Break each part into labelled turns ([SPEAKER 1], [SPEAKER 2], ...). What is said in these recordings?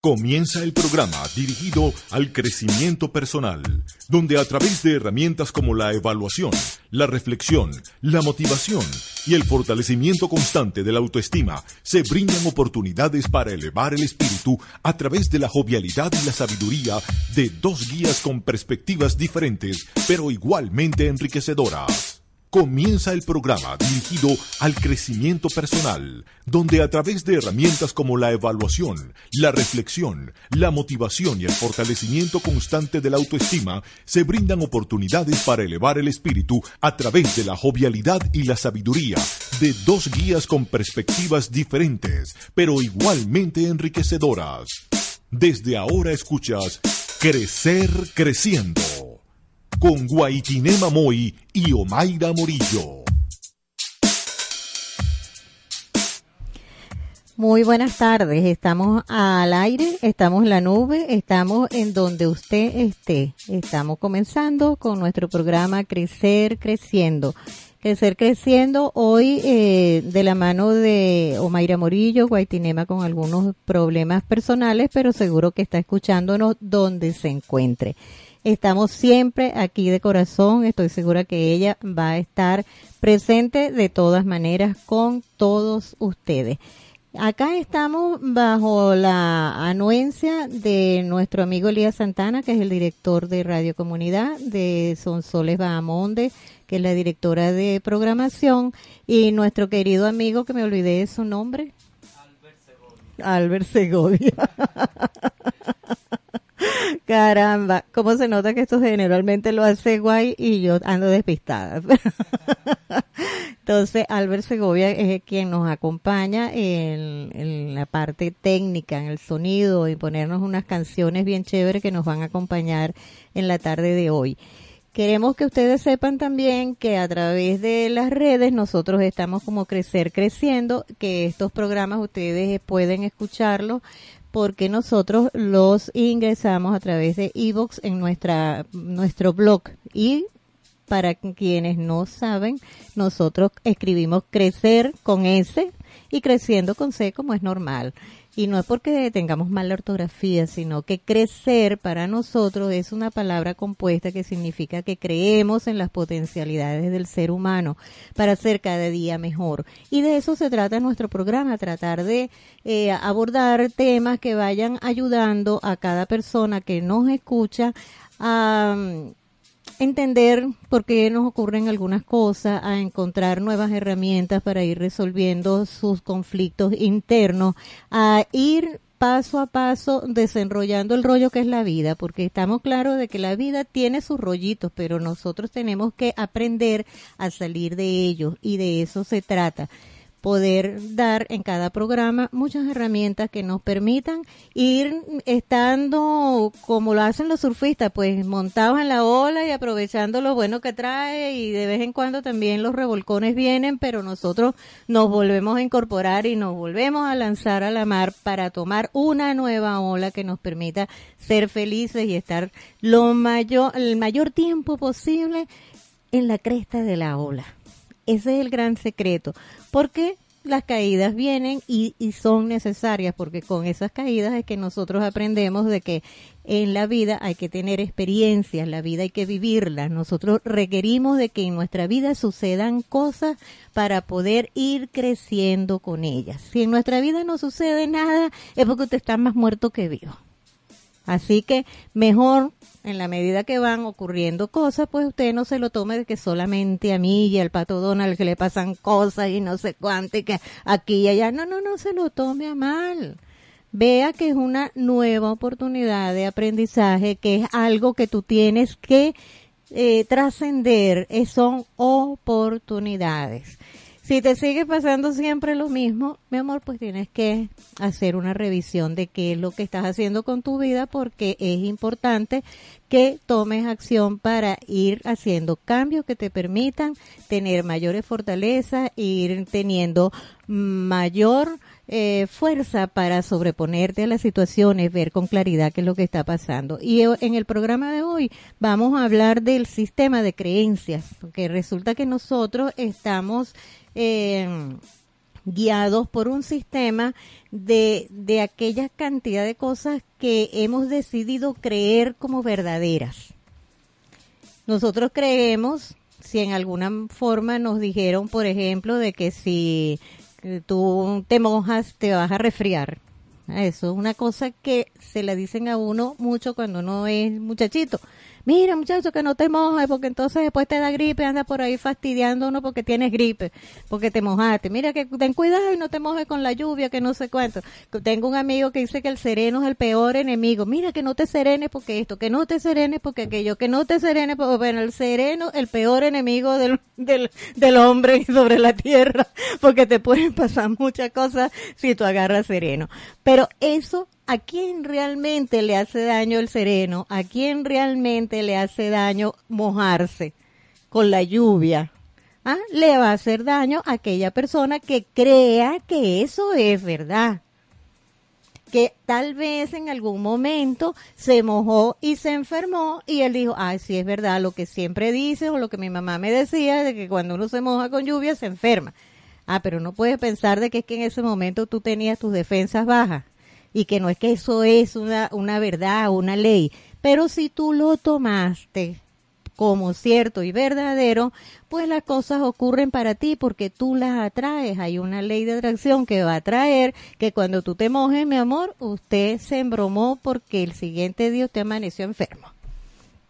[SPEAKER 1] Comienza el programa dirigido al crecimiento personal, donde a través de herramientas como la evaluación, la reflexión, la motivación y el fortalecimiento constante de la autoestima, se brindan oportunidades para elevar el espíritu a través de la jovialidad y la sabiduría de dos guías con perspectivas diferentes, pero igualmente enriquecedoras. Comienza el programa dirigido al crecimiento personal, donde a través de herramientas como la evaluación, la reflexión, la motivación y el fortalecimiento constante de la autoestima, se brindan oportunidades para elevar el espíritu a través de la jovialidad y la sabiduría de dos guías con perspectivas diferentes, pero igualmente enriquecedoras. Desde ahora escuchas Crecer Creciendo con Guaitinema Moy y Omaira Morillo.
[SPEAKER 2] Muy buenas tardes, estamos al aire, estamos en la nube, estamos en donde usted esté. Estamos comenzando con nuestro programa Crecer Creciendo. Crecer Creciendo hoy eh, de la mano de Omaira Morillo, Guaitinema con algunos problemas personales, pero seguro que está escuchándonos donde se encuentre. Estamos siempre aquí de corazón. Estoy segura que ella va a estar presente de todas maneras con todos ustedes. Acá estamos bajo la anuencia de nuestro amigo Elías Santana, que es el director de Radio Comunidad, de Sonsoles Bahamonde, que es la directora de programación, y nuestro querido amigo, que me olvidé de su nombre. Albert Segovia. Albert Segovia. Caramba, cómo se nota que esto generalmente lo hace guay y yo ando despistada. Entonces, Albert Segovia es quien nos acompaña en, en, la parte técnica, en el sonido y ponernos unas canciones bien chéveres que nos van a acompañar en la tarde de hoy. Queremos que ustedes sepan también que a través de las redes nosotros estamos como Crecer Creciendo, que estos programas ustedes pueden escucharlos porque nosotros los ingresamos a través de Evox en nuestra nuestro blog y para quienes no saben, nosotros escribimos crecer con S y creciendo con C como es normal. Y no es porque tengamos mala ortografía, sino que crecer para nosotros es una palabra compuesta que significa que creemos en las potencialidades del ser humano para ser cada día mejor. Y de eso se trata nuestro programa, tratar de eh, abordar temas que vayan ayudando a cada persona que nos escucha a entender por qué nos ocurren algunas cosas, a encontrar nuevas herramientas para ir resolviendo sus conflictos internos, a ir paso a paso desenrollando el rollo que es la vida, porque estamos claros de que la vida tiene sus rollitos, pero nosotros tenemos que aprender a salir de ellos y de eso se trata poder dar en cada programa muchas herramientas que nos permitan ir estando como lo hacen los surfistas, pues montados en la ola y aprovechando lo bueno que trae y de vez en cuando también los revolcones vienen, pero nosotros nos volvemos a incorporar y nos volvemos a lanzar a la mar para tomar una nueva ola que nos permita ser felices y estar lo mayor, el mayor tiempo posible en la cresta de la ola. Ese es el gran secreto, porque las caídas vienen y, son necesarias, porque con esas caídas es que nosotros aprendemos de que en la vida hay que tener experiencias, la vida hay que vivirla. Nosotros requerimos de que en nuestra vida sucedan cosas para poder ir creciendo con ellas. Si en nuestra vida no sucede nada, es porque usted está más muerto que vivo. Así que mejor en la medida que van ocurriendo cosas, pues usted no se lo tome de que solamente a mí y al pato Donald que le pasan cosas y no sé cuánto y que aquí y allá. No, no, no se lo tome a mal. Vea que es una nueva oportunidad de aprendizaje, que es algo que tú tienes que eh, trascender, son oportunidades Si te sigue pasando siempre lo mismo, mi amor, pues tienes que hacer una revisión de qué es lo que estás haciendo con tu vida porque es importante que tomes acción para ir haciendo cambios que te permitan tener mayores fortalezas, ir teniendo mayor eh, fuerza para sobreponerte a las situaciones, ver con claridad qué es lo que está pasando. Y en el programa de hoy vamos a hablar del sistema de creencias, porque resulta que nosotros estamos eh, guiados por un sistema de, de aquella cantidad de cosas que hemos decidido creer como verdaderas. Nosotros creemos, si en alguna forma nos dijeron, por ejemplo, de que si tú te mojas, te vas a resfriar. Eso es una cosa que se le dicen a uno mucho cuando uno es muchachito mira muchacho que no te mojes porque entonces después te da gripe, anda por ahí fastidiando uno porque tienes gripe, porque te mojaste. Mira que ten cuidado y no te mojes con la lluvia, que no sé cuánto. Tengo un amigo que dice que el sereno es el peor enemigo. Mira que no te serenes porque esto, que no te serenes porque aquello, que no te serenes porque, bueno, el sereno, el peor enemigo del, del, del hombre sobre la tierra, porque te pueden pasar muchas cosas si tú agarras sereno. Pero eso ¿a quién realmente le hace daño el sereno? ¿A quién realmente le hace daño mojarse con la lluvia? ¿Ah? Le va a hacer daño a aquella persona que crea que eso es verdad. Que tal vez en algún momento se mojó y se enfermó y él dijo, ay, sí es verdad, lo que siempre dice o lo que mi mamá me decía de que cuando uno se moja con lluvia se enferma. Ah, pero no puedes pensar de que es que en ese momento tú tenías tus defensas bajas y que no es que eso es una, una verdad, una ley, pero si tú lo tomaste como cierto y verdadero, pues las cosas ocurren para ti porque tú las atraes. Hay una ley de atracción que va a traer que cuando tú te mojes, mi amor, usted se embromó porque el siguiente día te amaneció enfermo.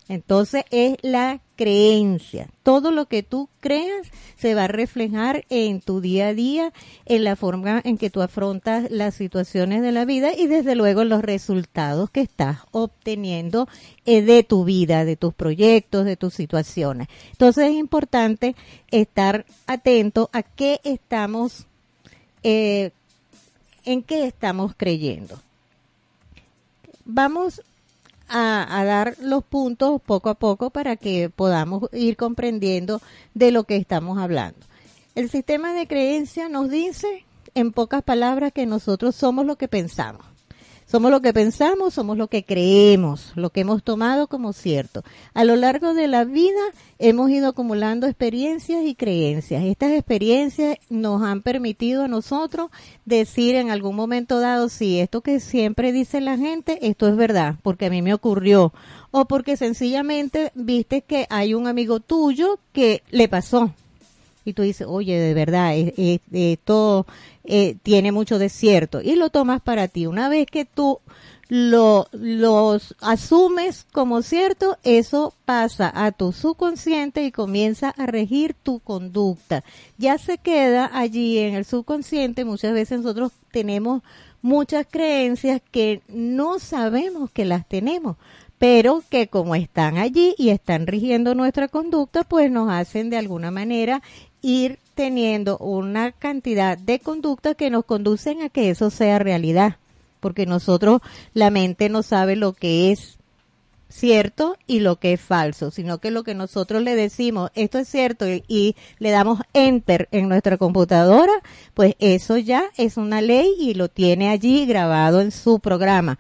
[SPEAKER 2] Entonces es la creencia. Todo lo que tú creas se va a reflejar en tu día a día, en la forma en que tú afrontas las situaciones de la vida y desde luego los resultados que estás obteniendo eh, de tu vida, de tus proyectos, de tus situaciones. Entonces es importante estar atento a qué estamos, eh, en qué estamos creyendo. Vamos a, dar los puntos poco a poco para que podamos ir comprendiendo de lo que estamos hablando. El sistema de creencia nos dice, en pocas palabras, que nosotros somos lo que pensamos. Somos lo que pensamos, somos lo que creemos, lo que hemos tomado como cierto. A lo largo de la vida hemos ido acumulando experiencias y creencias. Estas experiencias nos han permitido a nosotros decir en algún momento dado, si esto que siempre dice la gente, esto es verdad, porque a mí me ocurrió. O porque sencillamente viste que hay un amigo tuyo que le pasó y tú dices, oye, de verdad, esto eh, tiene mucho desierto y lo tomas para ti. Una vez que tú lo los asumes como cierto, eso pasa a tu subconsciente y comienza a regir tu conducta. Ya se queda allí en el subconsciente, muchas veces nosotros tenemos muchas creencias que no sabemos que las tenemos, pero que como están allí y están rigiendo nuestra conducta, pues nos hacen de alguna manera ir teniendo una cantidad de conductas que nos conducen a que eso sea realidad, porque nosotros, la mente no sabe lo que es cierto y lo que es falso, sino que lo que nosotros le decimos, esto es cierto y, y, le damos enter en nuestra computadora, pues eso ya es una ley y lo tiene allí grabado en su programa.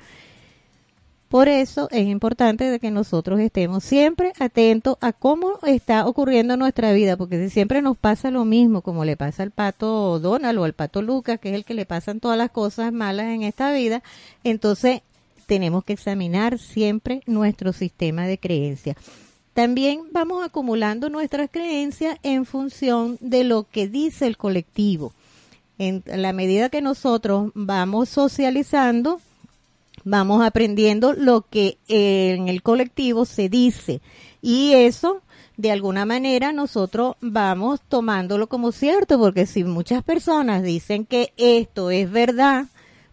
[SPEAKER 2] Por eso es importante que nosotros estemos siempre atentos a cómo está ocurriendo nuestra vida, porque si siempre nos pasa lo mismo, como le pasa al pato Donald o al pato Lucas, que es el que le pasan todas las cosas malas en esta vida, entonces tenemos que examinar siempre nuestro sistema de creencias. También vamos acumulando nuestras creencias en función de lo que dice el colectivo. En la medida que nosotros vamos socializando, vamos aprendiendo lo que en el colectivo se dice. Y eso de alguna manera nosotros vamos tomándolo como cierto porque si muchas personas dicen que esto es verdad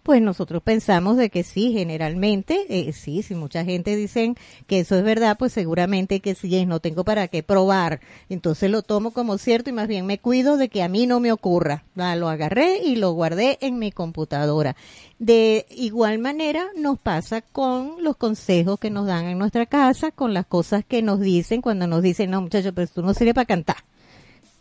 [SPEAKER 2] pues nosotros pensamos de que sí, generalmente, eh, sí, si mucha gente dicen que eso es verdad, pues seguramente que sí es, no tengo para qué probar. Entonces lo tomo como cierto y más bien me cuido de que a mí no me ocurra. lo agarré y lo guardé en mi computadora. De igual manera nos pasa con los consejos que nos dan en nuestra casa, con las cosas que nos dicen cuando nos dicen, no muchachos, pero tú no sirve para cantar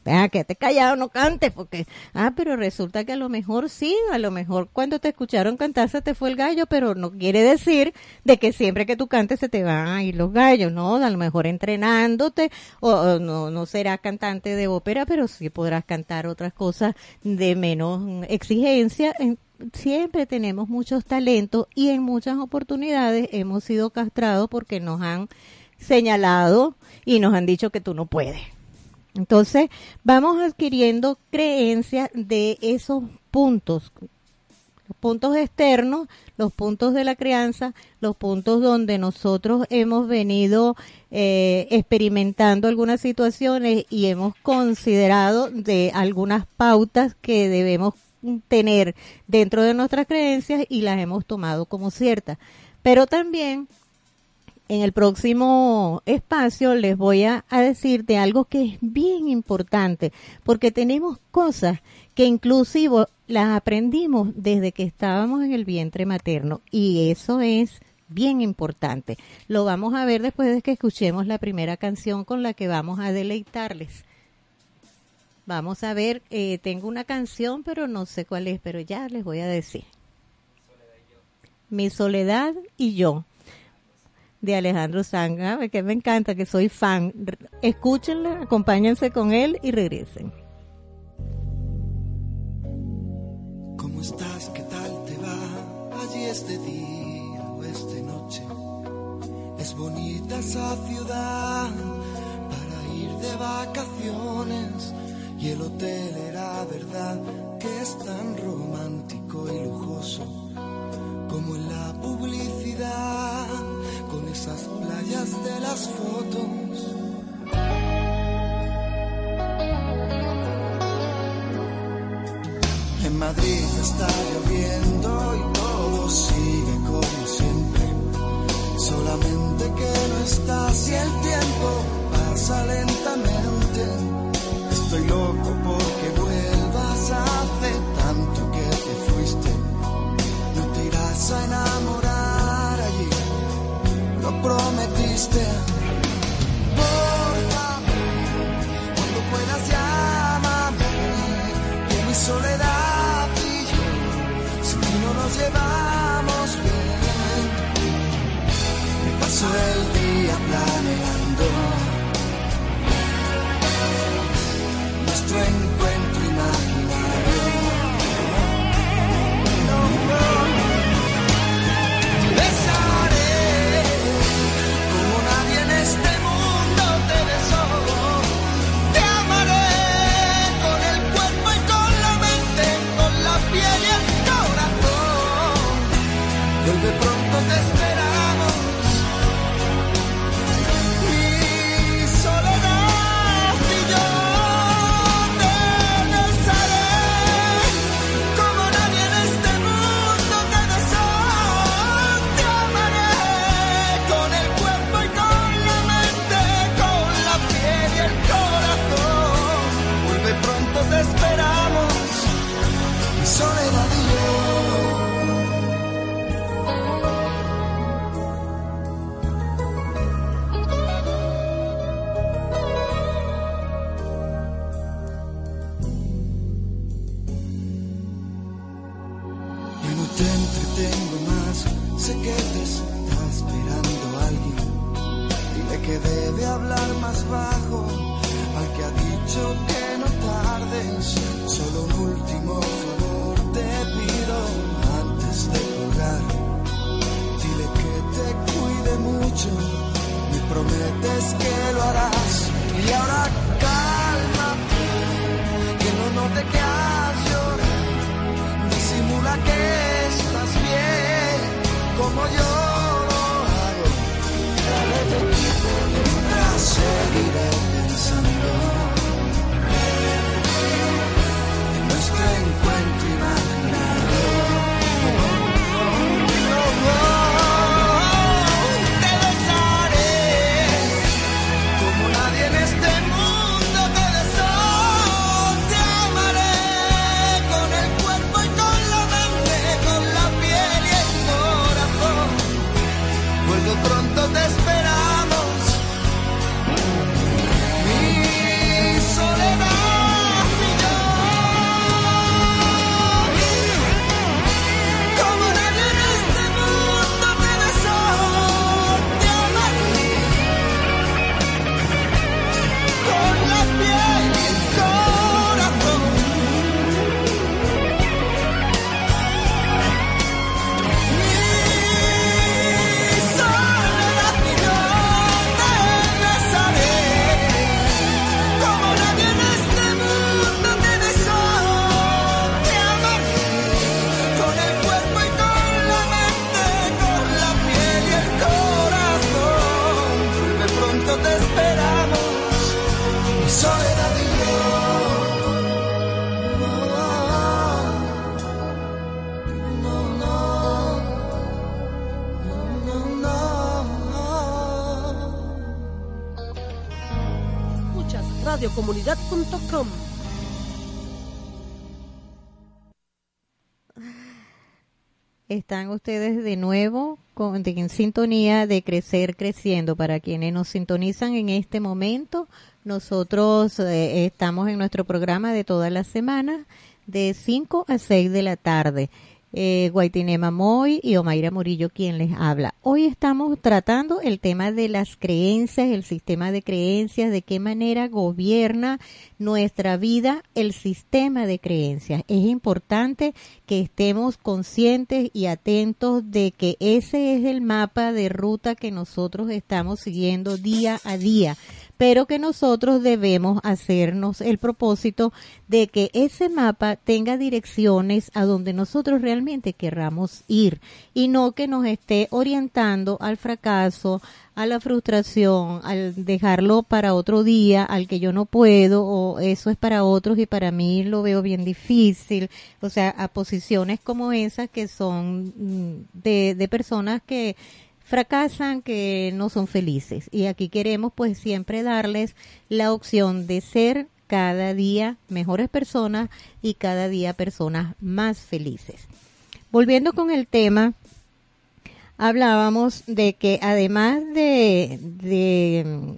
[SPEAKER 2] Venga, que te callado, no cantes, porque, ah, pero resulta que a lo mejor sí, a lo mejor cuando te escucharon cantar se te fue el gallo, pero no quiere decir de que siempre que tú cantes se te van a ir los gallos, ¿no? A lo mejor entrenándote, o, no, no serás cantante de ópera, pero sí podrás cantar otras cosas de menos exigencia. Siempre tenemos muchos talentos y en muchas oportunidades hemos sido castrados porque nos han señalado y nos han dicho que tú no puedes entonces, vamos adquiriendo creencias de esos puntos, los puntos externos, los puntos de la crianza, los puntos donde nosotros hemos venido eh, experimentando algunas situaciones y hemos considerado de algunas pautas que debemos tener dentro de nuestras creencias y las hemos tomado como ciertas. Pero también en el próximo espacio les voy a, decir de algo que es bien importante, porque tenemos cosas que inclusive las aprendimos desde que estábamos en el vientre materno y eso es bien importante. Lo vamos a ver después de que escuchemos la primera canción con la que vamos a deleitarles. Vamos a ver, eh, tengo una canción, pero no sé cuál es, pero ya les voy a decir. Mi soledad y yo de Alejandro Sanga, que me encanta, que soy fan. Escúchenla, acompáñense con él y regresen.
[SPEAKER 3] ¿Cómo estás? ¿Qué tal te va? Allí este día o esta noche. Es bonita esa ciudad para ir de vacaciones. Y el hotel era verdad que es tan romántico y lujoso como en la publicidad esas playas de las fotos. En Madrid está lloviendo y todo sigue como siempre. Solamente que no estás y el tiempo pasa lentamente. Estoy loco porque vuelvas hace tanto que te fuiste. No te irás a enamorar prometiste. Por cuando puedas llámame, que mi soledad y yo, si no nos llevamos bien, me paso el me prometes que lo harás.
[SPEAKER 4] Y ahora radiocomunidad.com.
[SPEAKER 2] Están ustedes de nuevo con, en sintonía de Crecer Creciendo. Para quienes nos sintonizan en este momento, nosotros eh, estamos en nuestro programa de todas las semanas de 5 a 6 de la tarde. Eh, Guaitinema Moy y Omaira Murillo quien les habla. Hoy estamos tratando el tema de las creencias, el sistema de creencias, de qué manera gobierna nuestra vida el sistema de creencias. Es importante que estemos conscientes y atentos de que ese es el mapa de ruta que nosotros estamos siguiendo día a día pero que nosotros debemos hacernos el propósito de que ese mapa tenga direcciones a donde nosotros realmente querramos ir y no que nos esté orientando al fracaso, a la frustración, al dejarlo para otro día, al que yo no puedo, o eso es para otros y para mí lo veo bien difícil. O sea, a posiciones como esas que son mm, de, de personas que fracasan, que no son felices. Y aquí queremos pues siempre darles la opción de ser cada día mejores personas y cada día personas más felices. Volviendo con el tema, hablábamos de que además de, de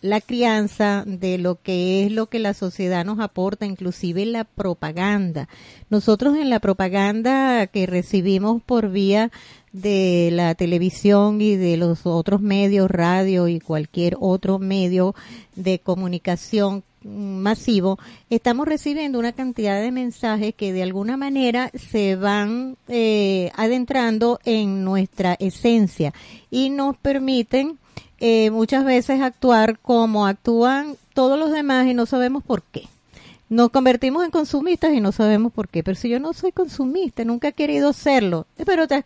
[SPEAKER 2] la crianza, de lo que es lo que la sociedad nos aporta, inclusive la propaganda. Nosotros en la propaganda que recibimos por vía de la televisión y de los otros medios, radio y cualquier otro medio de comunicación masivo, estamos recibiendo una cantidad de mensajes que de alguna manera se van eh, adentrando en nuestra esencia y nos permiten eh, muchas veces actuar como actúan todos los demás y no sabemos por qué. Nos convertimos en consumistas y no sabemos por qué. Pero si yo no soy consumista, nunca he querido serlo, pero te has,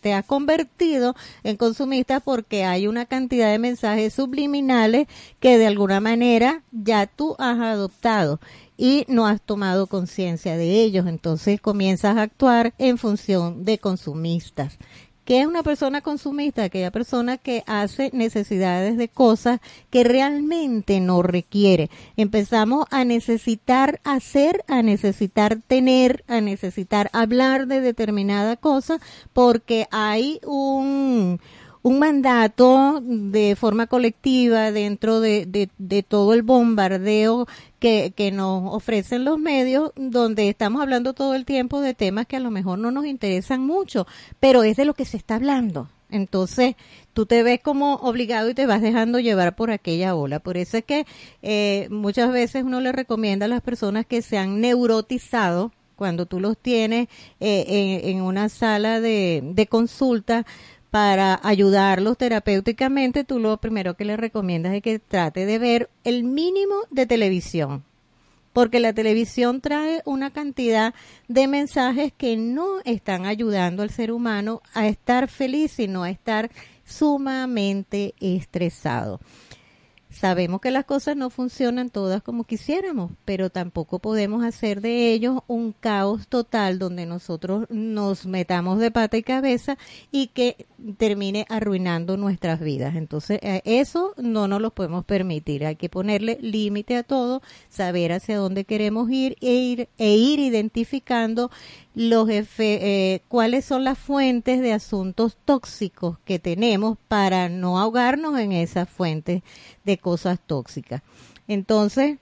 [SPEAKER 2] te has convertido en consumista porque hay una cantidad de mensajes subliminales que de alguna manera ya tú has adoptado y no has tomado conciencia de ellos. Entonces comienzas a actuar en función de consumistas. ¿Qué es una persona consumista? Aquella persona que hace necesidades de cosas que realmente no requiere. Empezamos a necesitar hacer, a necesitar tener, a necesitar hablar de determinada cosa porque hay un, un mandato de forma colectiva dentro de, de, de todo el bombardeo que, que nos ofrecen los medios, donde estamos hablando todo el tiempo de temas que a lo mejor no nos interesan mucho, pero es de lo que se está hablando. Entonces, tú te ves como obligado y te vas dejando llevar por aquella ola. Por eso es que eh, muchas veces uno le recomienda a las personas que se han neurotizado cuando tú los tienes eh, en, en una sala de, de consulta para ayudarlos terapéuticamente, tú lo primero que les recomiendas es que trate de ver el mínimo de televisión, porque la televisión trae una cantidad de mensajes que no están ayudando al ser humano a estar feliz, sino a estar sumamente estresado. Sabemos que las cosas no funcionan todas como quisiéramos, pero tampoco podemos hacer de ellos un caos total donde nosotros nos metamos de pata y cabeza y que termine arruinando nuestras vidas. Entonces, eh, eso no nos lo podemos permitir. Hay que ponerle límite a todo, saber hacia dónde queremos ir e ir, e ir identificando los efe- eh, cuáles son las fuentes de asuntos tóxicos que tenemos para no ahogarnos en esas fuentes de cosas tóxicas. Entonces,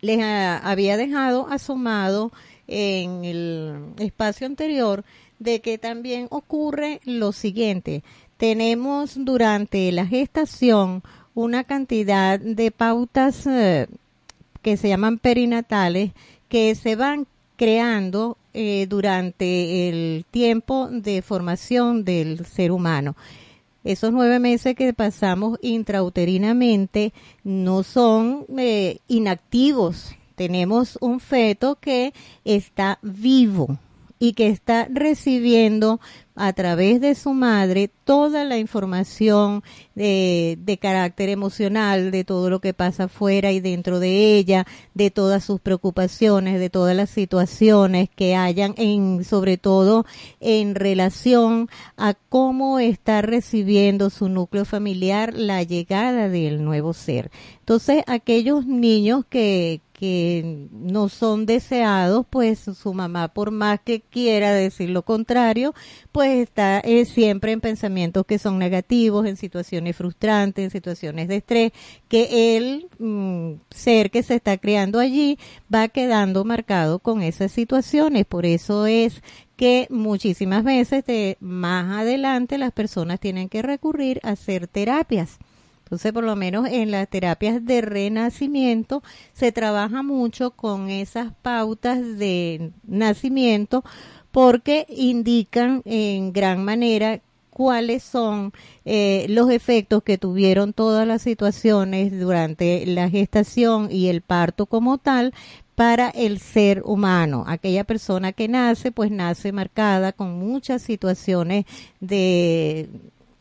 [SPEAKER 2] les había dejado asomado en el espacio anterior de que también ocurre lo siguiente. Tenemos durante la gestación una cantidad de pautas eh, que se llaman perinatales que se van creando eh, durante el tiempo de formación del ser humano. Esos nueve meses que pasamos intrauterinamente no son eh, inactivos. Tenemos un feto que está vivo y que está recibiendo a través de su madre toda la información de, de, carácter emocional, de todo lo que pasa fuera y dentro de ella, de todas sus preocupaciones, de todas las situaciones que hayan en, sobre todo en relación a cómo está recibiendo su núcleo familiar la llegada del nuevo ser. Entonces, aquellos niños que, que no son deseados, pues su mamá, por más que quiera decir lo contrario, pues está eh, siempre en pensamientos que son negativos, en situaciones frustrantes, en situaciones de estrés, que el mm, ser que se está creando allí va quedando marcado con esas situaciones. Por eso es que muchísimas veces de más adelante las personas tienen que recurrir a hacer terapias entonces, por lo menos en las terapias de renacimiento se trabaja mucho con esas pautas de nacimiento porque indican en gran manera cuáles son eh, los efectos que tuvieron todas las situaciones durante la gestación y el parto como tal para el ser humano. Aquella persona que nace, pues nace marcada con muchas situaciones de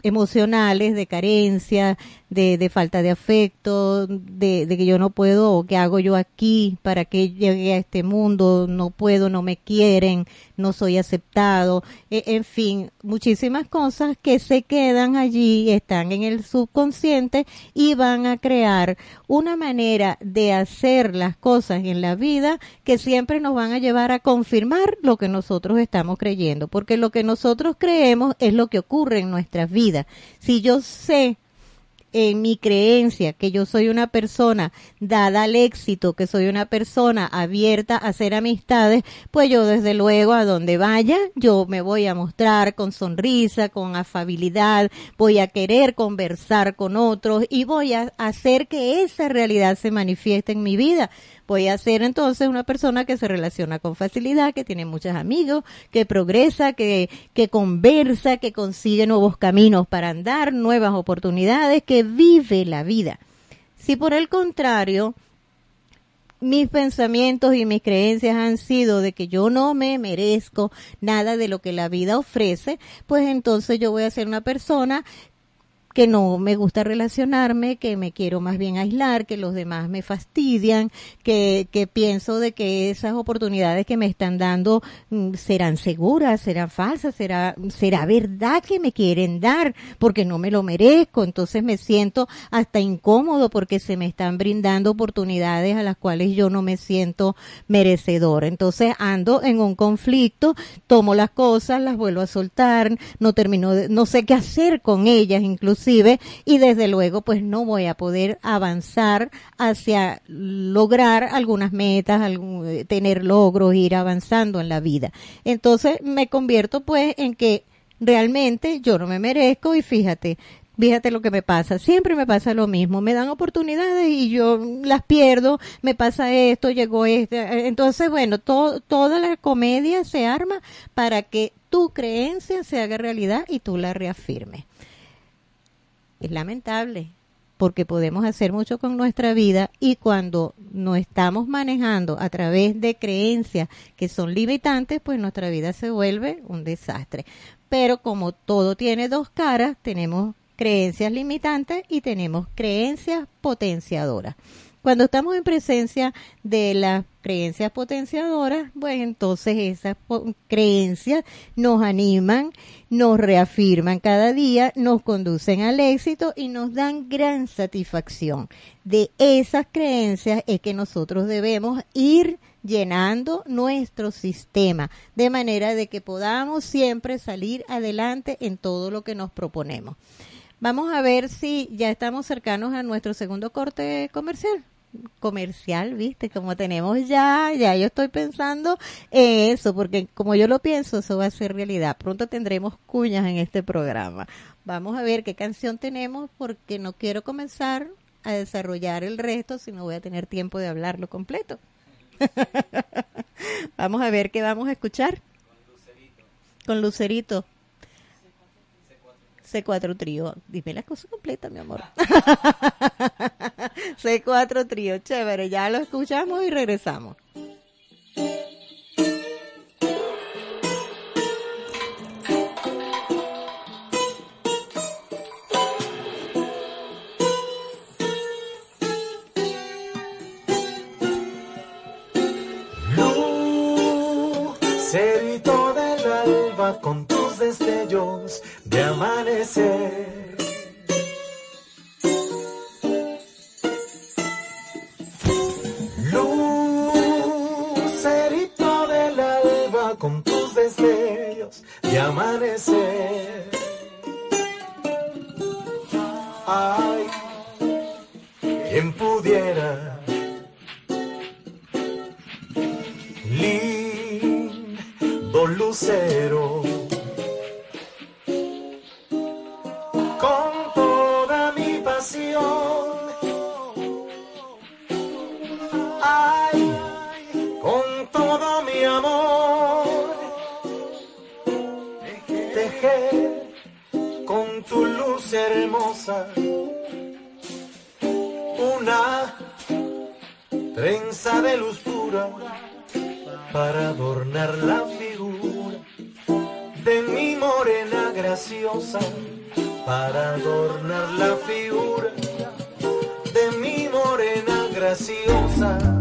[SPEAKER 2] emocionales, de carencia, de, falta de afecto, de, que yo no puedo, o qué hago yo aquí para que llegue a este mundo, no puedo, no me quieren, no soy aceptado, e, en fin, muchísimas cosas que se quedan allí, están en el subconsciente y van a crear una manera de hacer las cosas en la vida que siempre nos van a llevar a confirmar lo que nosotros estamos creyendo, porque lo que nosotros creemos es lo que ocurre en nuestras vidas. Si yo sé en mi creencia que yo soy una persona dada al éxito, que soy una persona abierta a hacer amistades, pues yo desde luego a donde vaya, yo me voy a mostrar con sonrisa, con afabilidad, voy a querer conversar con otros y voy a hacer que esa realidad se manifieste en mi vida voy a ser entonces una persona que se relaciona con facilidad, que tiene muchos amigos, que progresa, que, que conversa, que consigue nuevos caminos para andar, nuevas oportunidades, que vive la vida. Si por el contrario, mis pensamientos y mis creencias han sido de que yo no me merezco nada de lo que la vida ofrece, pues entonces yo voy a ser una persona que no me gusta relacionarme, que me quiero más bien aislar, que los demás me fastidian, que, que pienso de que esas oportunidades que me están dando mm, serán seguras, serán falsas, será, será verdad que me quieren dar, porque no me lo merezco, entonces me siento hasta incómodo porque se me están brindando oportunidades a las cuales yo no me siento merecedor. Entonces ando en un conflicto, tomo las cosas, las vuelvo a soltar, no termino, de, no sé qué hacer con ellas, incluso y desde luego pues no voy a poder avanzar hacia lograr algunas metas, algún, tener logros, ir avanzando en la vida. Entonces me convierto pues en que realmente yo no me merezco y fíjate, fíjate lo que me pasa, siempre me pasa lo mismo, me dan oportunidades y yo las pierdo, me pasa esto, llegó este, entonces bueno, toda la comedia se arma para que tu creencia se haga realidad y tú la reafirmes. Es lamentable porque podemos hacer mucho con nuestra vida y cuando no estamos manejando a través de creencias que son limitantes, pues nuestra vida se vuelve un desastre. Pero como todo tiene dos caras, tenemos creencias limitantes y tenemos creencias potenciadoras. Cuando estamos en presencia de las creencias potenciadoras, pues entonces esas creencias nos animan, nos reafirman cada día, nos conducen al éxito y nos dan gran satisfacción. De esas creencias es que nosotros debemos ir llenando nuestro sistema, de manera de que podamos siempre salir adelante en todo lo que nos proponemos. Vamos a ver si ya estamos cercanos a nuestro segundo corte comercial comercial, ¿viste? Como tenemos ya, ya yo estoy pensando en eso, porque como yo lo pienso, eso va a ser realidad. Pronto tendremos cuñas en este programa. Vamos a ver qué canción tenemos, porque no quiero comenzar a desarrollar el resto si no voy a tener tiempo de hablarlo completo. vamos a ver qué vamos a escuchar. Con Lucerito. C4 Trío. Dime la cosa completa, mi amor. C4 Trío, chévere, ya lo escuchamos y regresamos.
[SPEAKER 4] Cerito del alba con tus destellos de amanecer. Lucerito del alba con tus destellos de amanecer. Ay, quien pudiera lindo lucero con tu luz hermosa una trenza de luz pura para adornar la figura de mi morena graciosa, para adornar la figura de mi morena graciosa.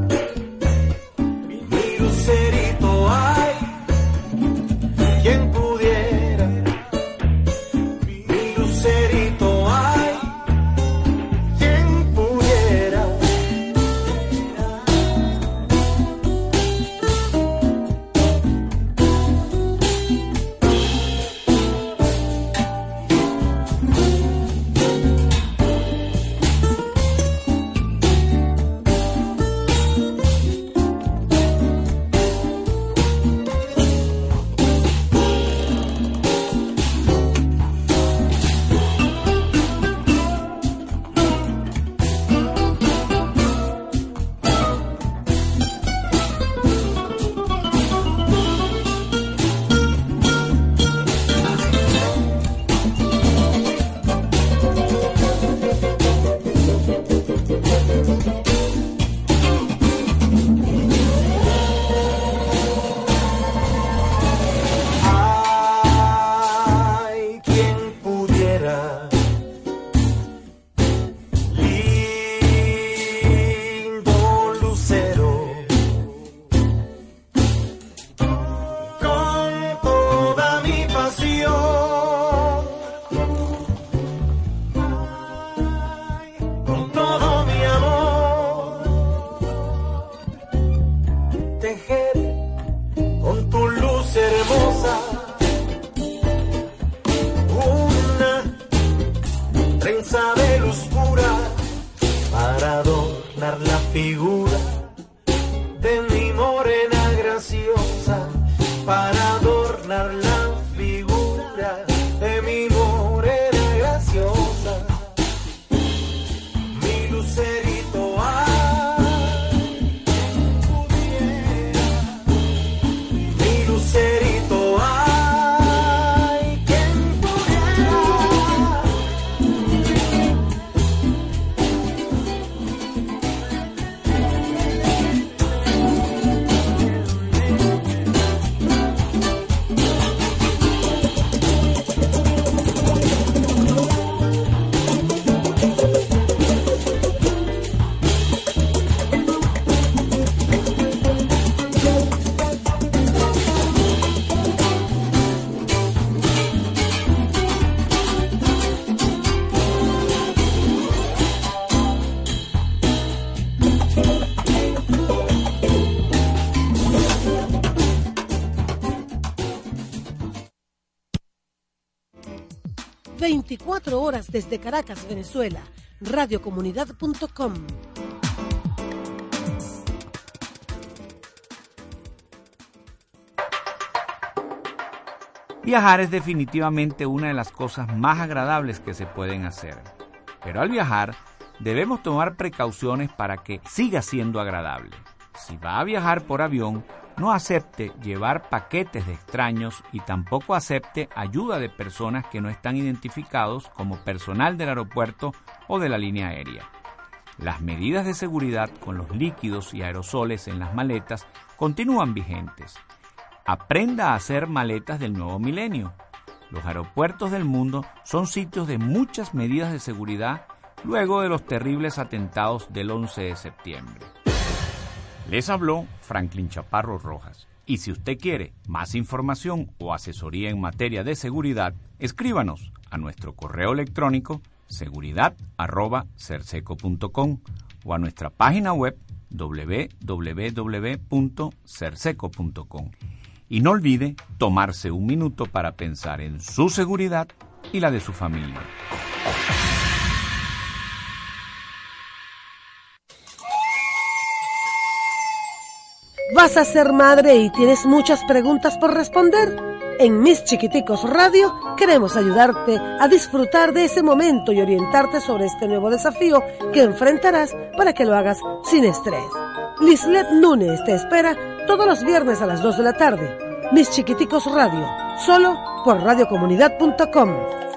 [SPEAKER 5] Desde Caracas, Venezuela... ...radiocomunidad.com...
[SPEAKER 6] Viajar es definitivamente una de las cosas más agradables que se pueden hacer. Pero al viajar debemos tomar precauciones para que siga siendo agradable. Si va a viajar por avión, no acepte llevar paquetes de extraños y tampoco acepte ayuda de personas que no están identificados como personal del aeropuerto o de la línea aérea. Las medidas de seguridad con los líquidos y aerosoles en las maletas continúan vigentes. Aprenda a hacer maletas del nuevo milenio. Los aeropuertos del mundo son sitios de muchas medidas de seguridad luego de los terribles atentados del 11 de septiembre. Les habló Franklin Chaparro Rojas Y si usted quiere más información o asesoría en materia de seguridad, escríbanos a nuestro correo electrónico seguridad@cerseco.com o a nuestra página web www.cerseco.com. Y no olvide tomarse un minuto para pensar en su seguridad y la de su familia.
[SPEAKER 5] ¿Vas a ser madre y tienes muchas preguntas por responder? En Mis Chiquiticos Radio queremos ayudarte a disfrutar de ese momento y orientarte sobre este nuevo desafío que enfrentarás para que lo hagas sin estrés. Lislet Núñez te espera todos los viernes a las 2 de la tarde. Mis Chiquiticos Radio, solo por radiocomunidad.com.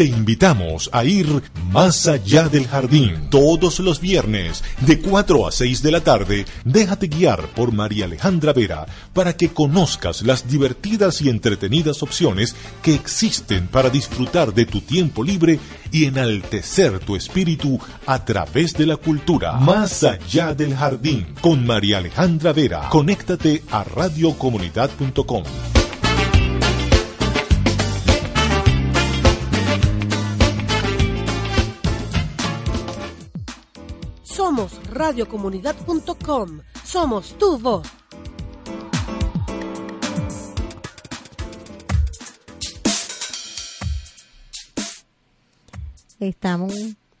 [SPEAKER 1] Te invitamos a ir más allá del jardín todos los viernes de 4 a 6 de la tarde. Déjate guiar por María Alejandra Vera para que conozcas las divertidas y entretenidas opciones que existen para disfrutar de tu tiempo libre y enaltecer tu espíritu a través de la cultura. Más allá del jardín con María Alejandra Vera. Conéctate a radiocomunidad.com.
[SPEAKER 5] Somos radiocomunidad.com. Somos tu voz.
[SPEAKER 2] Estamos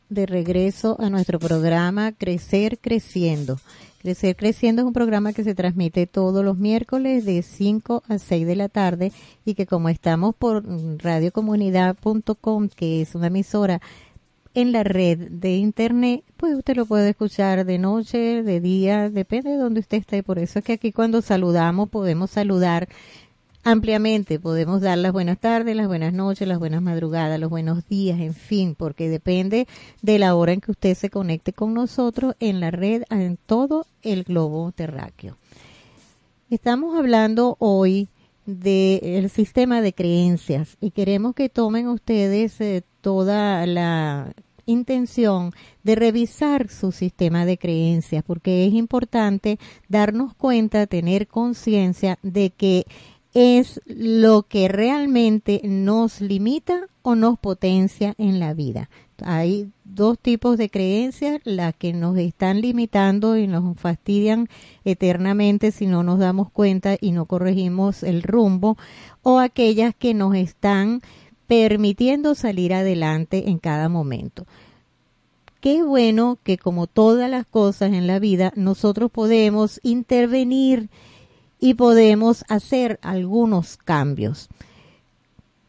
[SPEAKER 2] de regreso a nuestro programa Crecer Creciendo. Crecer Creciendo es un programa que se transmite todos los miércoles de 5 a 6 de la tarde y que como estamos por radiocomunidad.com, que es una emisora en la red de internet, pues usted lo puede escuchar de noche, de día, depende de donde usted esté. Por eso es que aquí cuando saludamos podemos saludar ampliamente, podemos dar las buenas tardes, las buenas noches, las buenas madrugadas, los buenos días, en fin, porque depende de la hora en que usted se conecte con nosotros en la red, en todo el globo terráqueo. Estamos hablando hoy del sistema de creencias y queremos que tomen ustedes eh, toda la intención de revisar su sistema de creencias porque es importante darnos cuenta, tener conciencia de que es lo que realmente nos limita o nos potencia en la vida. Hay dos tipos de creencias, las que nos están limitando y nos fastidian eternamente si no nos damos cuenta y no corregimos el rumbo, o aquellas que nos están permitiendo salir adelante en cada momento. Qué bueno que como todas las cosas en la vida, nosotros podemos intervenir y podemos hacer algunos cambios.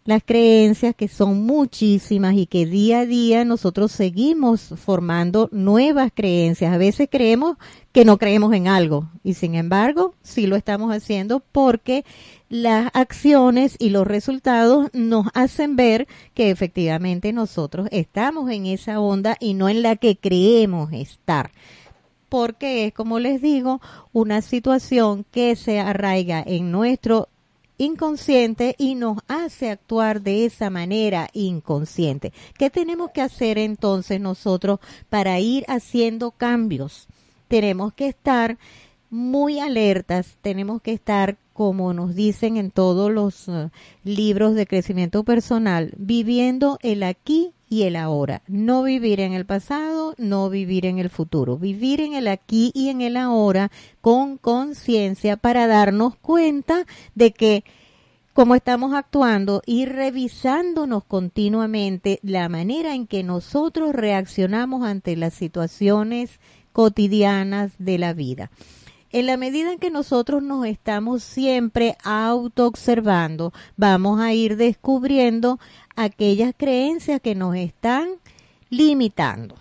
[SPEAKER 2] Las creencias que son muchísimas y que día a día nosotros seguimos formando nuevas creencias. A veces creemos que no creemos en algo y sin embargo sí lo estamos haciendo porque las acciones y los resultados nos hacen ver que efectivamente nosotros estamos en esa onda y no en la que creemos estar porque es, como les digo, una situación que se arraiga en nuestro inconsciente y nos hace actuar de esa manera inconsciente. ¿Qué tenemos que hacer entonces nosotros para ir haciendo cambios? Tenemos que estar muy alertas, tenemos que estar, como nos dicen en todos los uh, libros de crecimiento personal, viviendo el aquí y el ahora. No vivir en el pasado, no vivir en el futuro. Vivir en el aquí y en el ahora con conciencia para darnos cuenta de que como estamos actuando y revisándonos continuamente la manera en que nosotros reaccionamos ante las situaciones cotidianas de la vida. En la medida en que nosotros nos estamos siempre autoobservando, vamos a ir descubriendo aquellas creencias que nos están limitando.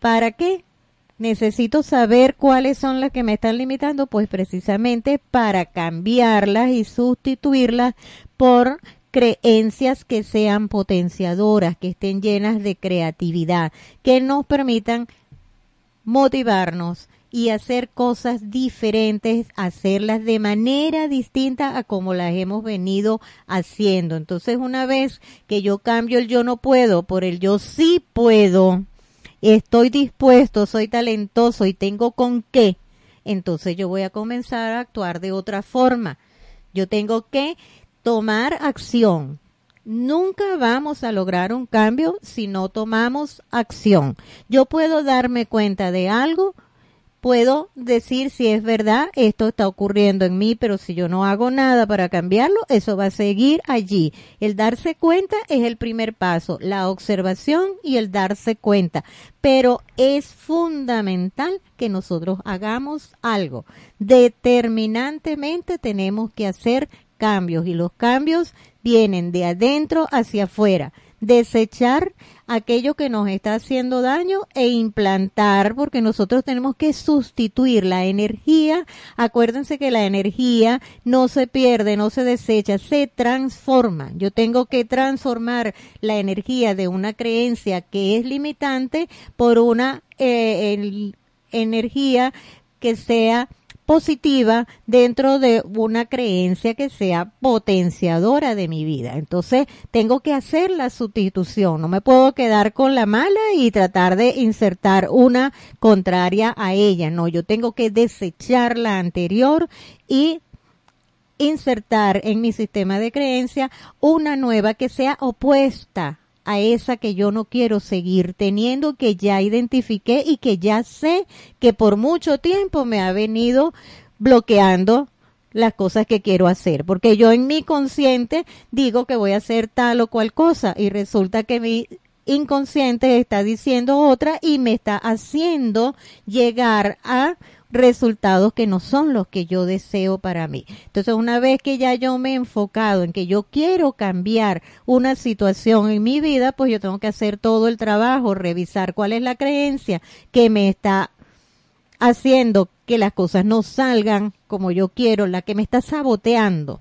[SPEAKER 2] ¿Para qué? Necesito saber cuáles son las que me están limitando, pues precisamente para cambiarlas y sustituirlas por creencias que sean potenciadoras, que estén llenas de creatividad, que nos permitan motivarnos y hacer cosas diferentes, hacerlas de manera distinta a como las hemos venido haciendo. Entonces, una vez que yo cambio el yo no puedo por el yo sí puedo, estoy dispuesto, soy talentoso y tengo con qué, entonces yo voy a comenzar a actuar de otra forma. Yo tengo que tomar acción. Nunca vamos a lograr un cambio si no tomamos acción. Yo puedo darme cuenta de algo puedo decir si es verdad, esto está ocurriendo en mí, pero si yo no hago nada para cambiarlo, eso va a seguir allí. El darse cuenta es el primer paso, la observación y el darse cuenta. Pero es fundamental que nosotros hagamos algo. Determinantemente tenemos que hacer cambios y los cambios vienen de adentro hacia afuera desechar aquello que nos está haciendo daño e implantar, porque nosotros tenemos que sustituir la energía. Acuérdense que la energía no se pierde, no se desecha, se transforma. Yo tengo que transformar la energía de una creencia que es limitante por una eh, energía que sea positiva dentro de una creencia que sea potenciadora de mi vida. Entonces, tengo que hacer la sustitución. No me puedo quedar con la mala y tratar de insertar una contraria a ella. No, yo tengo que desechar la anterior y insertar en mi sistema de creencia una nueva que sea opuesta a esa que yo no quiero seguir teniendo, que ya identifiqué y que ya sé que por mucho tiempo me ha venido bloqueando las cosas que quiero hacer, porque yo en mi consciente digo que voy a hacer tal o cual cosa y resulta que mi inconsciente está diciendo otra y me está haciendo llegar a resultados que no son los que yo deseo para mí. Entonces, una vez que ya yo me he enfocado en que yo quiero cambiar una situación en mi vida, pues yo tengo que hacer todo el trabajo, revisar cuál es la creencia que me está haciendo que las cosas no salgan como yo quiero, la que me está saboteando.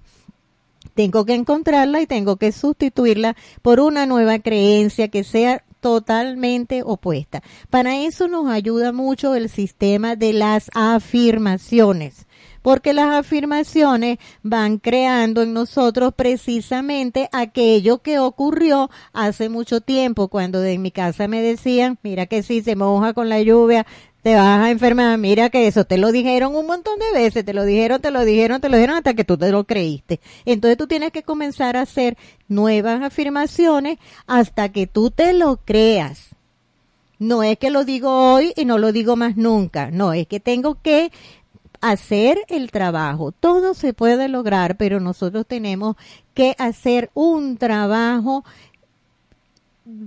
[SPEAKER 2] Tengo que encontrarla y tengo que sustituirla por una nueva creencia que sea totalmente opuesta. Para eso nos ayuda mucho el sistema de las afirmaciones porque las afirmaciones van creando en nosotros precisamente aquello que ocurrió hace mucho tiempo, cuando de mi casa me decían, mira que si se moja con la lluvia, te vas a enfermar, mira que eso te lo dijeron un montón de veces, te lo dijeron, te lo dijeron, te lo dijeron hasta que tú te lo creíste. Entonces tú tienes que comenzar a hacer nuevas afirmaciones hasta que tú te lo creas. No es que lo digo hoy y no lo digo más nunca, no, es que tengo que hacer el trabajo. Todo se puede lograr, pero nosotros tenemos que hacer un trabajo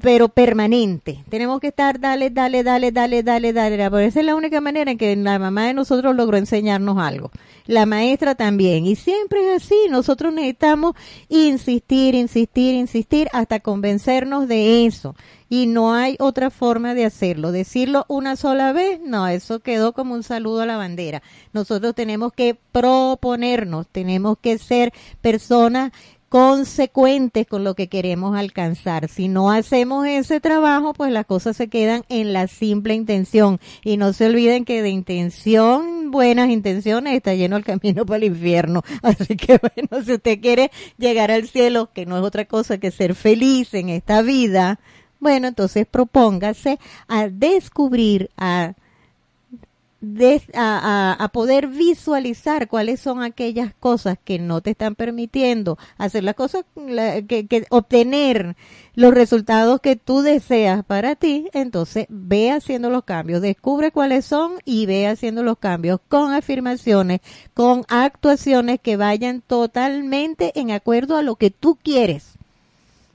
[SPEAKER 2] pero permanente. Tenemos que estar, dale, dale, dale, dale, dale, dale. Por esa es la única manera en que la mamá de nosotros logró enseñarnos algo. La maestra también. Y siempre es así. Nosotros necesitamos insistir, insistir, insistir hasta convencernos de eso. Y no hay otra forma de hacerlo. Decirlo una sola vez, no, eso quedó como un saludo a la bandera. Nosotros tenemos que proponernos, tenemos que ser personas consecuentes con lo que queremos alcanzar. Si no hacemos ese trabajo, pues las cosas se quedan en la simple intención. Y no se olviden que de intención, buenas intenciones, está lleno el camino para el infierno. Así que bueno, si usted quiere llegar al cielo, que no es otra cosa que ser feliz en esta vida, bueno, entonces propóngase a descubrir, a a, poder visualizar cuáles son aquellas cosas que no te están permitiendo hacer las cosas, que, obtener los resultados que tú deseas para ti, entonces ve haciendo los cambios, descubre cuáles son y ve haciendo los cambios con afirmaciones, con actuaciones que vayan totalmente en acuerdo a lo que tú quieres.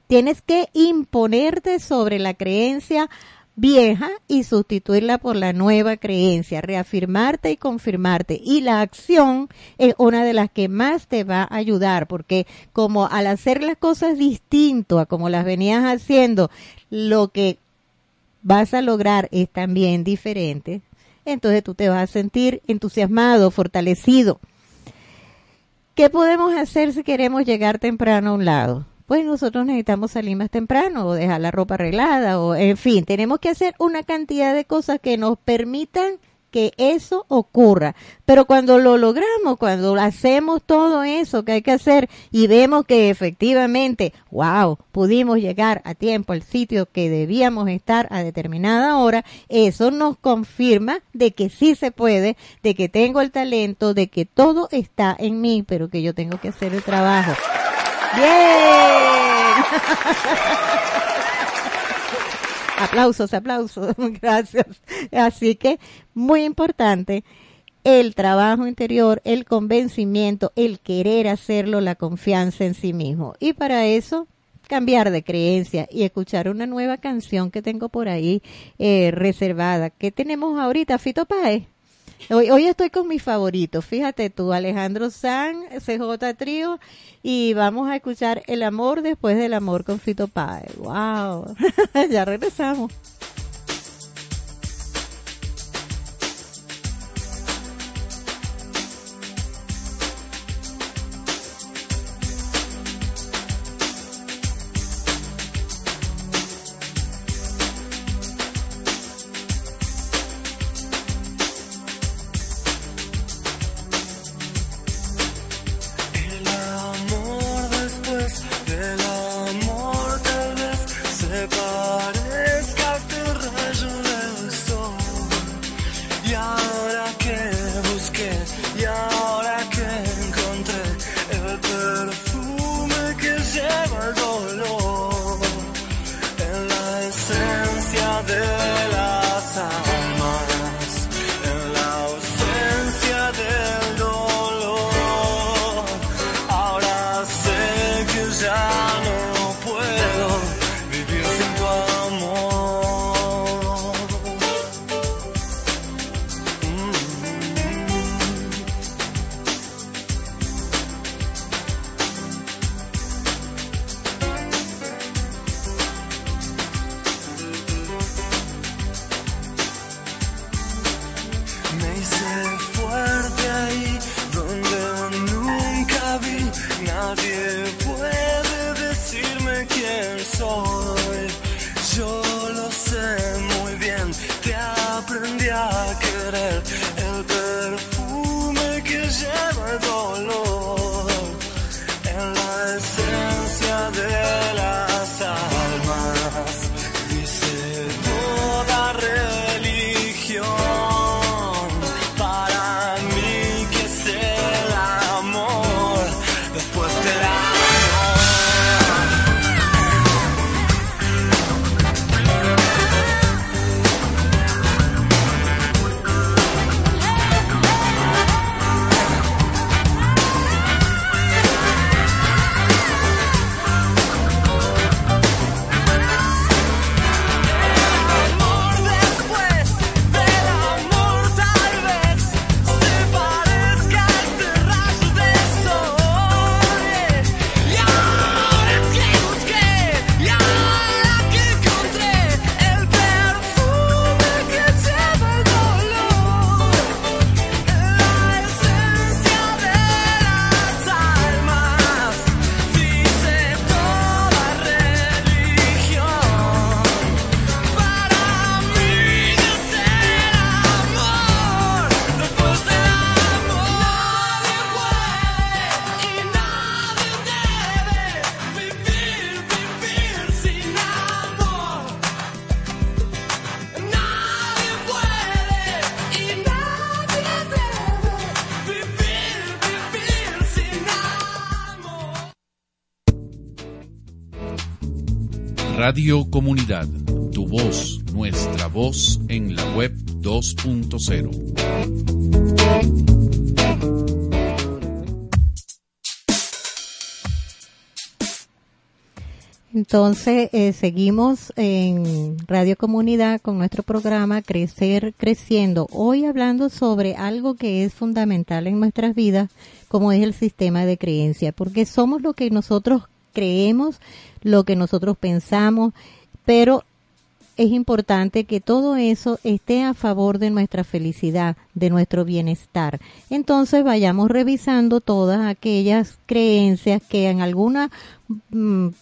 [SPEAKER 2] Tienes que imponerte sobre la creencia vieja y sustituirla por la nueva creencia, reafirmarte y confirmarte. Y la acción es una de las que más te va a ayudar, porque como al hacer las cosas distinto a como las venías haciendo, lo que vas a lograr es también diferente, entonces tú te vas a sentir entusiasmado, fortalecido. ¿Qué podemos hacer si queremos llegar temprano a un lado? Pues nosotros necesitamos salir más temprano o dejar la ropa arreglada o en fin, tenemos que hacer una cantidad de cosas que nos permitan
[SPEAKER 3] que eso ocurra. Pero cuando lo logramos, cuando hacemos todo eso que hay que hacer y vemos que efectivamente, wow, pudimos llegar a tiempo al sitio que debíamos estar a determinada hora, eso nos confirma de que sí se puede, de que tengo el talento, de que todo está en mí, pero que yo tengo que hacer el trabajo. Bien. aplausos, aplausos, gracias. Así que muy importante el trabajo interior, el convencimiento, el querer hacerlo, la confianza en sí mismo. Y para eso, cambiar de creencia y escuchar una nueva canción que tengo por ahí eh, reservada. ¿Qué tenemos ahorita, Fito Páez? Hoy, hoy estoy con mis favoritos, fíjate tú, Alejandro San, CJ Trío, y vamos a escuchar El amor después del amor con Fito Páez. ¡Wow! ya regresamos.
[SPEAKER 7] Radio Comunidad, tu voz, nuestra voz en la web 2.0.
[SPEAKER 3] Entonces, eh, seguimos en Radio Comunidad con nuestro programa Crecer Creciendo. Hoy hablando sobre algo que es fundamental en nuestras vidas, como es el sistema de creencia, porque somos lo que nosotros creemos, lo que nosotros pensamos, pero es importante que todo eso esté a favor de nuestra felicidad, de nuestro bienestar. Entonces vayamos revisando todas aquellas creencias que en alguna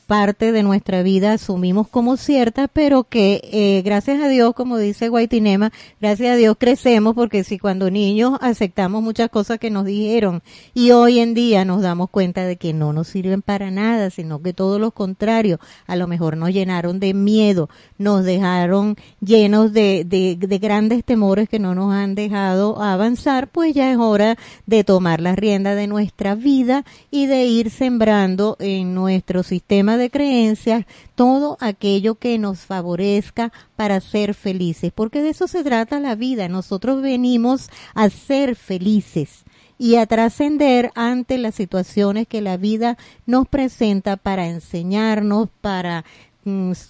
[SPEAKER 2] parte de nuestra vida asumimos como cierta, pero que eh, gracias a Dios, como dice Guaitinema, gracias a Dios crecemos porque si cuando niños aceptamos muchas cosas que nos dijeron y hoy en día nos damos cuenta de que no nos sirven para nada, sino que todo lo contrario, a lo mejor nos llenaron de miedo, nos dejaron llenos de, de, de grandes temores que no nos han dejado avanzar, pues ya es hora de tomar la rienda de nuestra vida y de ir sembrando en nuestro sistema de creencias todo aquello que nos favorezca para ser felices, porque de eso se trata la vida. Nosotros venimos a ser felices y a trascender ante las situaciones que la vida nos presenta para enseñarnos, para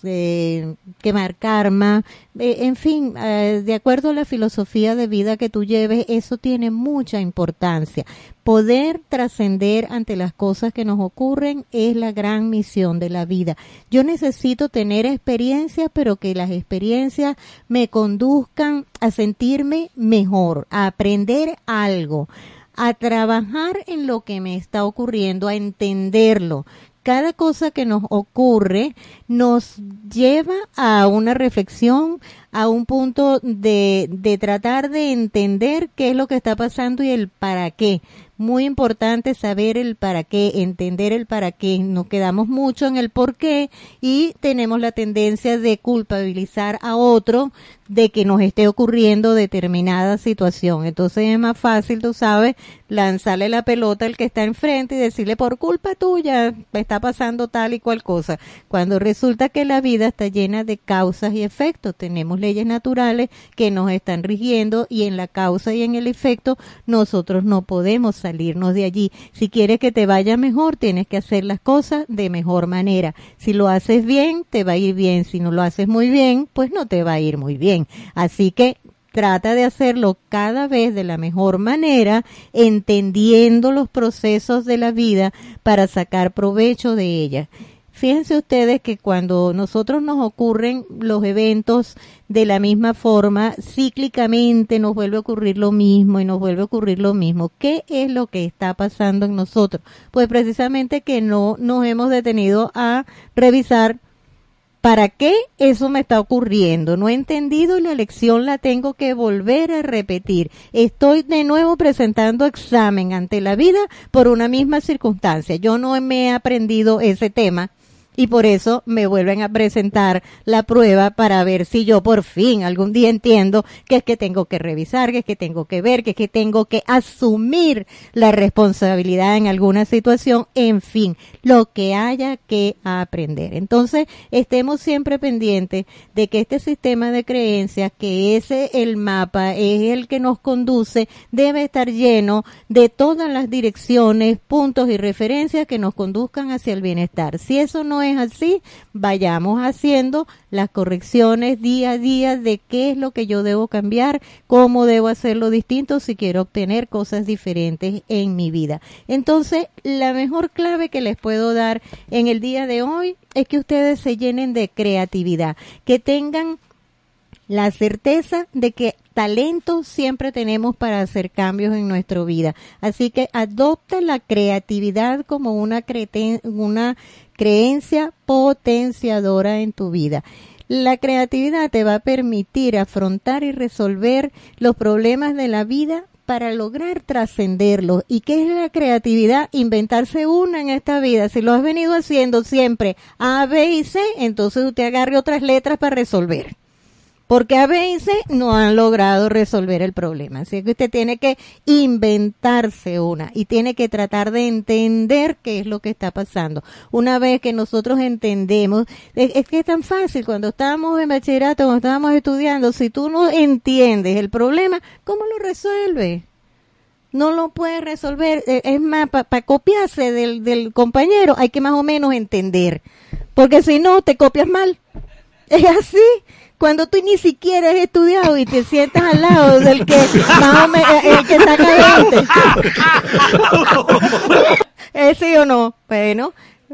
[SPEAKER 2] eh, quemar karma, eh, en fin, eh, de acuerdo a la filosofía de vida que tú lleves, eso tiene mucha importancia. Poder trascender ante las cosas que nos ocurren es la gran misión de la vida. Yo necesito tener experiencias, pero que las experiencias me conduzcan a sentirme mejor, a aprender algo, a trabajar en lo que me está ocurriendo, a entenderlo. Cada cosa que nos ocurre nos lleva a una reflexión, a un punto de, de tratar de entender qué es lo que está pasando y el para qué. Muy importante saber el para qué, entender el para qué. Nos quedamos mucho en el por qué y tenemos la tendencia de culpabilizar a otro de que nos esté ocurriendo determinada situación. Entonces es más fácil, tú sabes, lanzarle la pelota al que está enfrente y decirle por culpa tuya me está pasando tal y cual cosa. Cuando resulta que la vida está llena de causas y efectos. Tenemos leyes naturales que nos están rigiendo y en la causa y en el efecto nosotros no podemos salirnos de allí. Si quieres que te vaya mejor, tienes que hacer las cosas de mejor manera. Si lo haces bien, te va a ir bien. Si no lo haces muy bien, pues no te va a ir muy bien. Así que trata de hacerlo cada vez de la mejor manera, entendiendo los procesos de la vida para sacar provecho de ella. Fíjense ustedes que cuando nosotros nos ocurren los eventos de la misma forma, cíclicamente nos vuelve a ocurrir lo mismo y nos vuelve a ocurrir lo mismo. ¿Qué es lo que está pasando en nosotros? Pues precisamente que no nos hemos detenido a revisar ¿Para qué eso me está ocurriendo? No he entendido y la lección la tengo que volver a repetir. Estoy de nuevo presentando examen ante la vida por una misma circunstancia. Yo no me he aprendido ese tema y por eso me vuelven a presentar la prueba para ver si yo por fin algún día entiendo que es que tengo que revisar, que es que tengo que ver, que es que tengo que asumir la responsabilidad en alguna situación, en fin, lo que haya que aprender. Entonces, estemos siempre pendientes de que este sistema de creencias, que ese el mapa es el que nos conduce, debe estar lleno de todas las direcciones, puntos y referencias que nos conduzcan hacia el bienestar. Si eso no así, vayamos haciendo las correcciones día a día de qué es lo que yo debo cambiar, cómo debo hacerlo distinto si quiero obtener cosas diferentes en mi vida. Entonces, la mejor clave que les puedo dar en el día de hoy es que ustedes se llenen de creatividad, que tengan la certeza de que talento siempre tenemos para hacer cambios en nuestra vida. Así que adopta la creatividad como una, una creencia potenciadora en tu vida. La creatividad te va a permitir afrontar y resolver los problemas de la vida para lograr trascenderlos. ¿Y qué es la creatividad? Inventarse una en esta vida. Si lo has venido haciendo siempre A, B y C, entonces usted agarre otras letras para resolver porque a veces no han logrado resolver el problema. Así que usted tiene que inventarse una y tiene que tratar de entender qué es lo que está pasando. Una vez que nosotros entendemos, es, que es tan fácil cuando estábamos en bachillerato, cuando estábamos estudiando, si tú no entiendes el problema, ¿cómo lo resuelves? no lo puedes resolver. Eh, es más, para copiarse del, del compañero hay que más o menos entender. Porque si no, te copias mal. Es así cuando tú ni siquiera has estudiado y te sientas al lado del que más o menos, eh, el que caliente. ¿Es sí o no? Bueno,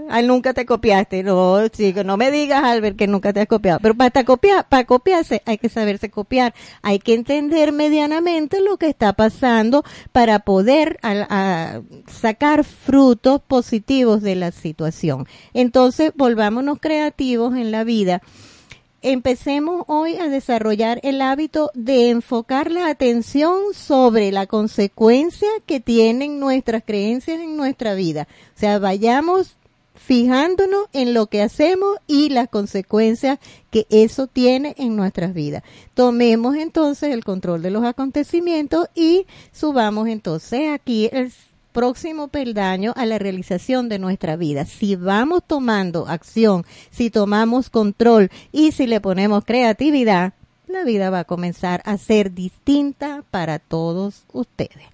[SPEAKER 2] Ay, nunca te copiaste. No, chico, no me digas, Albert, que nunca te has copiado. Pero para copiar, para copiarse hay que saberse copiar. Hay que entender medianamente lo que está pasando para poder a, sacar frutos positivos de la situación. Entonces, volvámonos creativos en la vida empecemos hoy a desarrollar el hábito de enfocar la atención sobre la consecuencia que tienen nuestras creencias en nuestra vida. O sea, vayamos fijándonos en lo que hacemos y las consecuencias que eso tiene en nuestras vidas. Tomemos entonces el control de los acontecimientos y subamos entonces aquí el próximo peldaño a la realización de nuestra vida. Si vamos tomando acción, si tomamos control y si le ponemos creatividad, la vida va a comenzar a ser distinta para todos ustedes.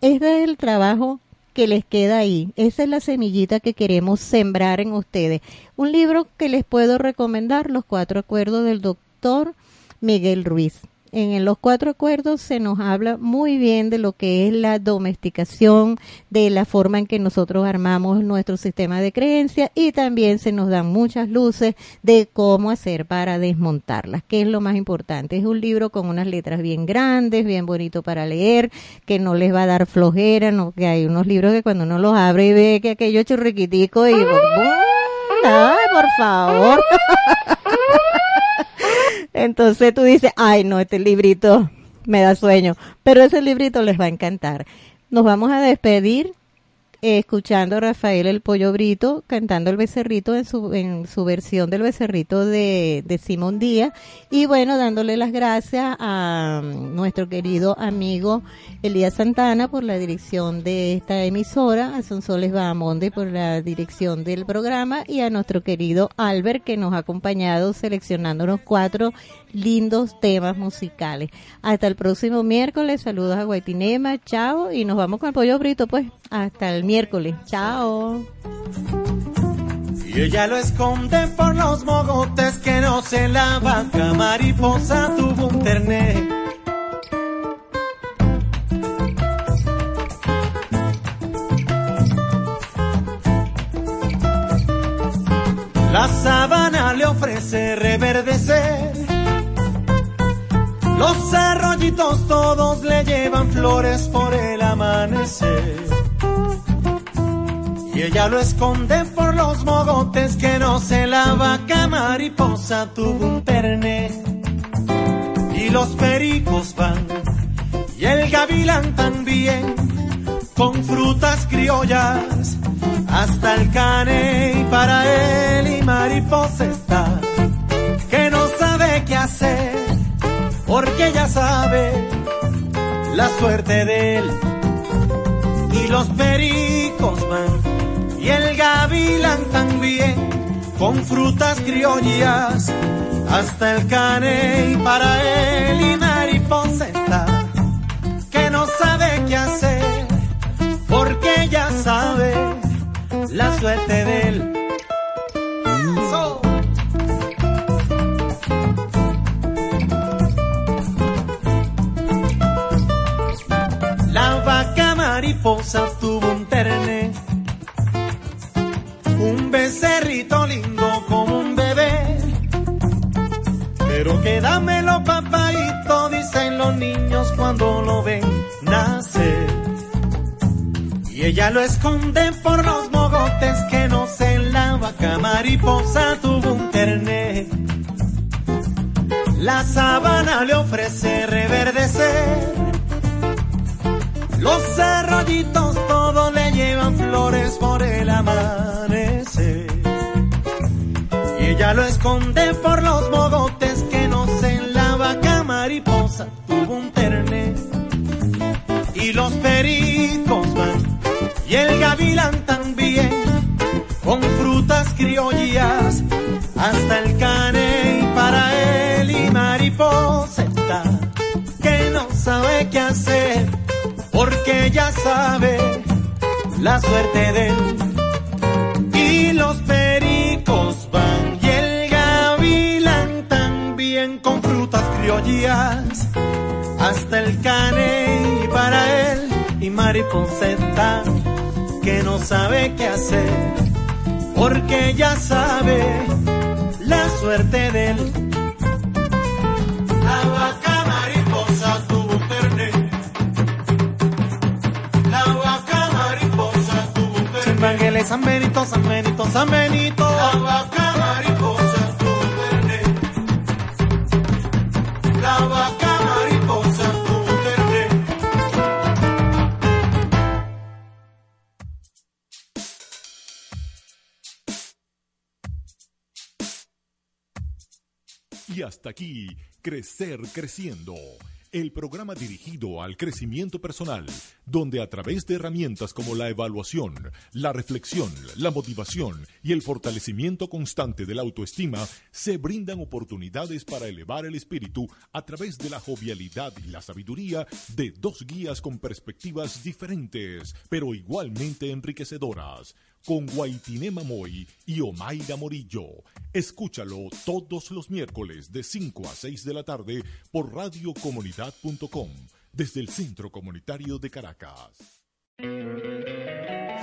[SPEAKER 2] Este es el trabajo que les queda ahí. Esa es la semillita que queremos sembrar en ustedes. Un libro que les puedo recomendar, Los Cuatro Acuerdos del Doctor Miguel Ruiz en los cuatro acuerdos se nos habla muy bien de lo que es la domesticación, de la forma en que nosotros armamos nuestro sistema de creencias y también se nos dan muchas luces de cómo hacer para desmontarlas, que es lo más importante. Es un libro con unas letras bien grandes, bien bonito para leer, que no les va a dar flojera, no que hay unos libros que cuando uno los abre y ve que aquello churriquitico y ¡Ay, por favor! Entonces tú dices, ay no, este librito me da sueño, pero ese librito les va a encantar. Nos vamos a despedir escuchando a Rafael el Pollo Brito cantando el becerrito en su, en su versión del becerrito de, de Simón Díaz. Y bueno, dándole las gracias a mm, nuestro querido amigo Elías Santana por la dirección de esta emisora, a Sonsoles Bahamonde por la dirección del programa y a nuestro querido Albert que nos ha acompañado seleccionándonos cuatro lindos temas musicales. Hasta el próximo miércoles, saludos a Guaitinema, chao. Y nos vamos con el Pollo Brito pues, hasta el miércoles. Chao.
[SPEAKER 4] Y ella lo esconde por los mogotes que no se la vaca mariposa tuvo un terné. La sabana le ofrece reverdecer. Los arroyitos todos le llevan flores por el amanecer. Y ella lo esconde por los mogotes que no se la vaca mariposa tuvo un terné. Y los pericos van, y el gavilán también, con frutas criollas, hasta el cane y para él y mariposa está, que no sabe qué hacer, porque ya sabe la suerte de él. Y los pericos van gavilán también, con frutas criollas, hasta el cane y para él y mariposa que no sabe qué hacer, porque ya sabe la suerte de él. La vaca mariposa tuvo un terné un becerrito lindo como un bebé. Pero quédamelo papadito, dicen los niños cuando lo ven nacer. Y ella lo esconde por los mogotes que no se la vaca mariposa tuvo un terné. La sabana le ofrece reverdecer. Los arroyitos todos le llevan flores por el amanecer. Ella lo esconde por los mogotes que no se la vaca mariposa tuvo un terné. Y los pericos van, y el gavilán también, con frutas criollas, hasta el cane y para él y mariposa está, que no sabe qué hacer, porque ya sabe la suerte de él. Hasta el cane y para él y mariposeta que no sabe qué hacer porque ya sabe la suerte de él. La vaca mariposa tuvo un. La vaca mariposa tuvo un terne. San Benito, San Benito, San Benito. La vaca mariposa tuvo un. La vaca
[SPEAKER 1] hasta aquí, Crecer Creciendo, el programa dirigido al crecimiento personal, donde a través de herramientas como la evaluación, la reflexión, la motivación y el fortalecimiento constante de la autoestima, se brindan oportunidades para elevar el espíritu a través de la jovialidad y la sabiduría de dos guías con perspectivas diferentes, pero igualmente enriquecedoras con Guaitiné Mamoy y Omaira Morillo. Escúchalo todos los miércoles de 5 a 6 de la tarde por radiocomunidad.com desde el Centro Comunitario de Caracas.